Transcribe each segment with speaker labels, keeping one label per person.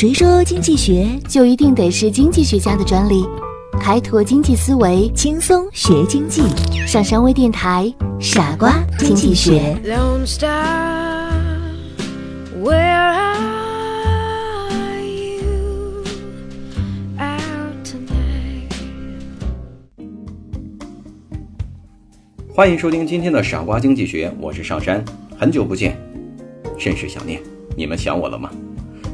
Speaker 1: 谁说经济学就一定得是经济学家的专利？开拓经济思维，轻松学经济。上山微电台，傻瓜经济学。
Speaker 2: Where are you out tonight?
Speaker 3: 欢迎收听今天的傻瓜经济学，我是上山，很久不见，甚是想念。你们想我了吗？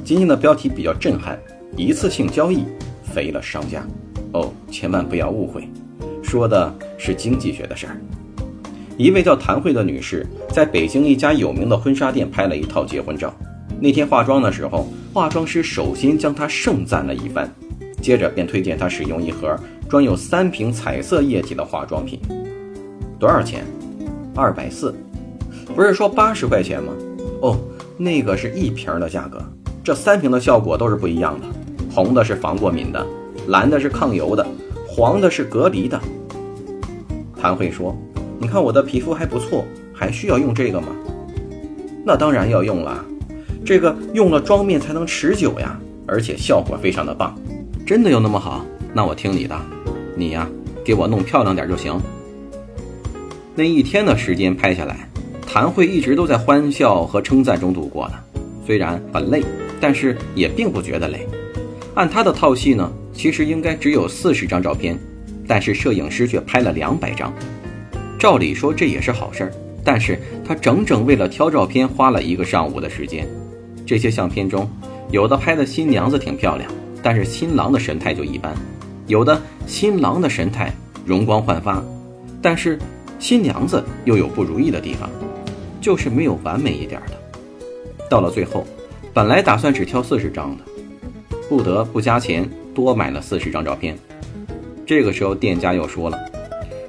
Speaker 3: 今天的标题比较震撼，一次性交易肥了商家。哦，千万不要误会，说的是经济学的事儿。一位叫谭慧的女士，在北京一家有名的婚纱店拍了一套结婚照。那天化妆的时候，化妆师首先将她盛赞了一番，接着便推荐她使用一盒装有三瓶彩色液体的化妆品。多少钱？二百四，不是说八十块钱吗？哦，那个是一瓶的价格，这三瓶的效果都是不一样的。红的是防过敏的，蓝的是抗油的，黄的是隔离的。谭慧说：“你看我的皮肤还不错，还需要用这个吗？”那当然要用了，这个用了妆面才能持久呀，而且效果非常的棒。真的有那么好？那我听你的，你呀，给我弄漂亮点就行。那一天的时间拍下来，谭慧一直都在欢笑和称赞中度过的。虽然很累，但是也并不觉得累。按他的套系呢，其实应该只有四十张照片，但是摄影师却拍了两百张。照理说这也是好事儿，但是他整整为了挑照片花了一个上午的时间。这些相片中，有的拍的新娘子挺漂亮，但是新郎的神态就一般；有的新郎的神态容光焕发，但是新娘子又有不如意的地方，就是没有完美一点的。到了最后，本来打算只挑四十张的，不得不加钱多买了四十张照片。这个时候，店家又说了：“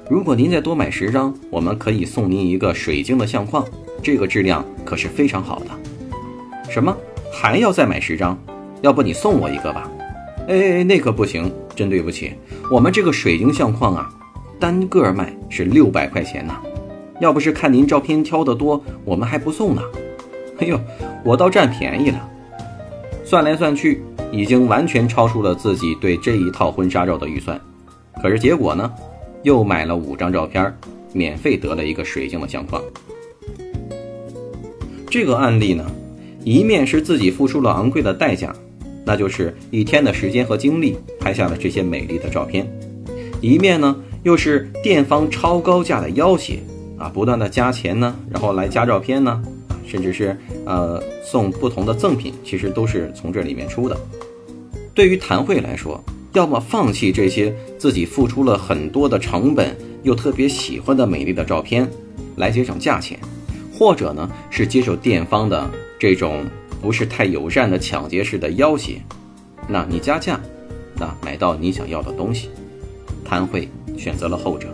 Speaker 3: 如果您再多买十张，我们可以送您一个水晶的相框，这个质量可是非常好的。”什么？还要再买十张？要不你送我一个吧？哎，那可不行，真对不起，我们这个水晶相框啊，单个卖是六百块钱呢。要不是看您照片挑得多，我们还不送呢。哎呦，我倒占便宜了。算来算去，已经完全超出了自己对这一套婚纱照的预算。可是结果呢，又买了五张照片，免费得了一个水晶的相框。这个案例呢，一面是自己付出了昂贵的代价，那就是一天的时间和精力拍下了这些美丽的照片；一面呢，又是店方超高价的要挟啊，不断的加钱呢，然后来加照片呢。甚至是呃送不同的赠品，其实都是从这里面出的。对于谭慧来说，要么放弃这些自己付出了很多的成本又特别喜欢的美丽的照片，来节省价钱，或者呢是接受店方的这种不是太友善的抢劫式的要挟。那你加价，那买到你想要的东西。谭慧选择了后者。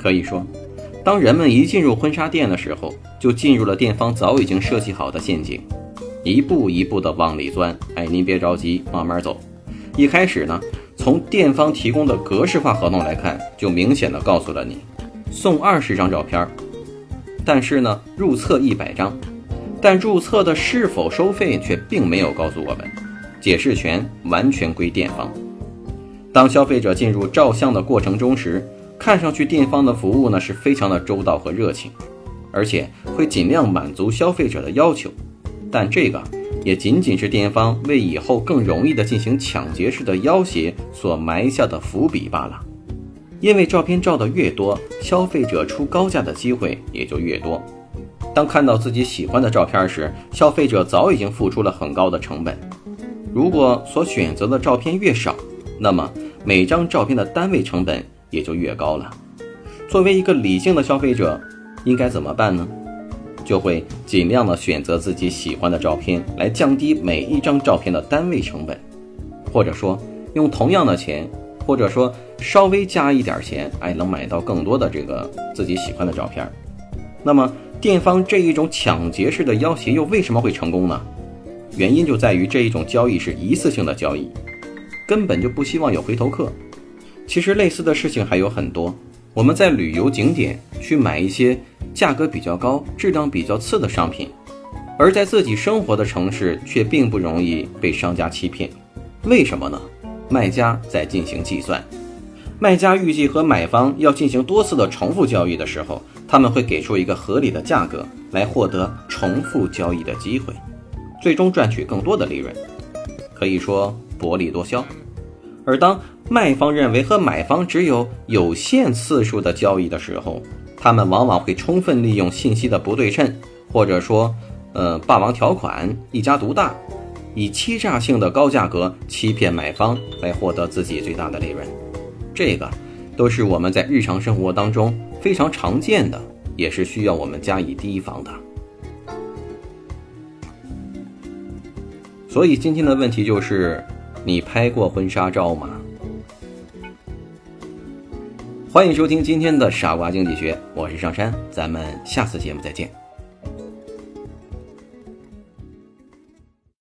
Speaker 3: 可以说。当人们一进入婚纱店的时候，就进入了店方早已经设计好的陷阱，一步一步的往里钻。哎，您别着急，慢慢走。一开始呢，从店方提供的格式化合同来看，就明显的告诉了你，送二十张照片，但是呢，入册一百张，但入册的是否收费却并没有告诉我们，解释权完全归店方。当消费者进入照相的过程中时，看上去店方的服务呢是非常的周到和热情，而且会尽量满足消费者的要求，但这个也仅仅是店方为以后更容易的进行抢劫式的要挟所埋下的伏笔罢了。因为照片照的越多，消费者出高价的机会也就越多。当看到自己喜欢的照片时，消费者早已经付出了很高的成本。如果所选择的照片越少，那么每张照片的单位成本。也就越高了。作为一个理性的消费者，应该怎么办呢？就会尽量的选择自己喜欢的照片，来降低每一张照片的单位成本，或者说用同样的钱，或者说稍微加一点钱，哎，能买到更多的这个自己喜欢的照片。那么店方这一种抢劫式的要挟又为什么会成功呢？原因就在于这一种交易是一次性的交易，根本就不希望有回头客。其实类似的事情还有很多。我们在旅游景点去买一些价格比较高、质量比较次的商品，而在自己生活的城市却并不容易被商家欺骗。为什么呢？卖家在进行计算，卖家预计和买方要进行多次的重复交易的时候，他们会给出一个合理的价格来获得重复交易的机会，最终赚取更多的利润。可以说薄利多销。而当卖方认为和买方只有有限次数的交易的时候，他们往往会充分利用信息的不对称，或者说，呃，霸王条款、一家独大，以欺诈性的高价格欺骗买方，来获得自己最大的利润。这个都是我们在日常生活当中非常常见的，也是需要我们加以提防的。所以今天的问题就是，你拍过婚纱照吗？欢迎收听今天的傻瓜经济学，我是上山，咱们下次节目再见。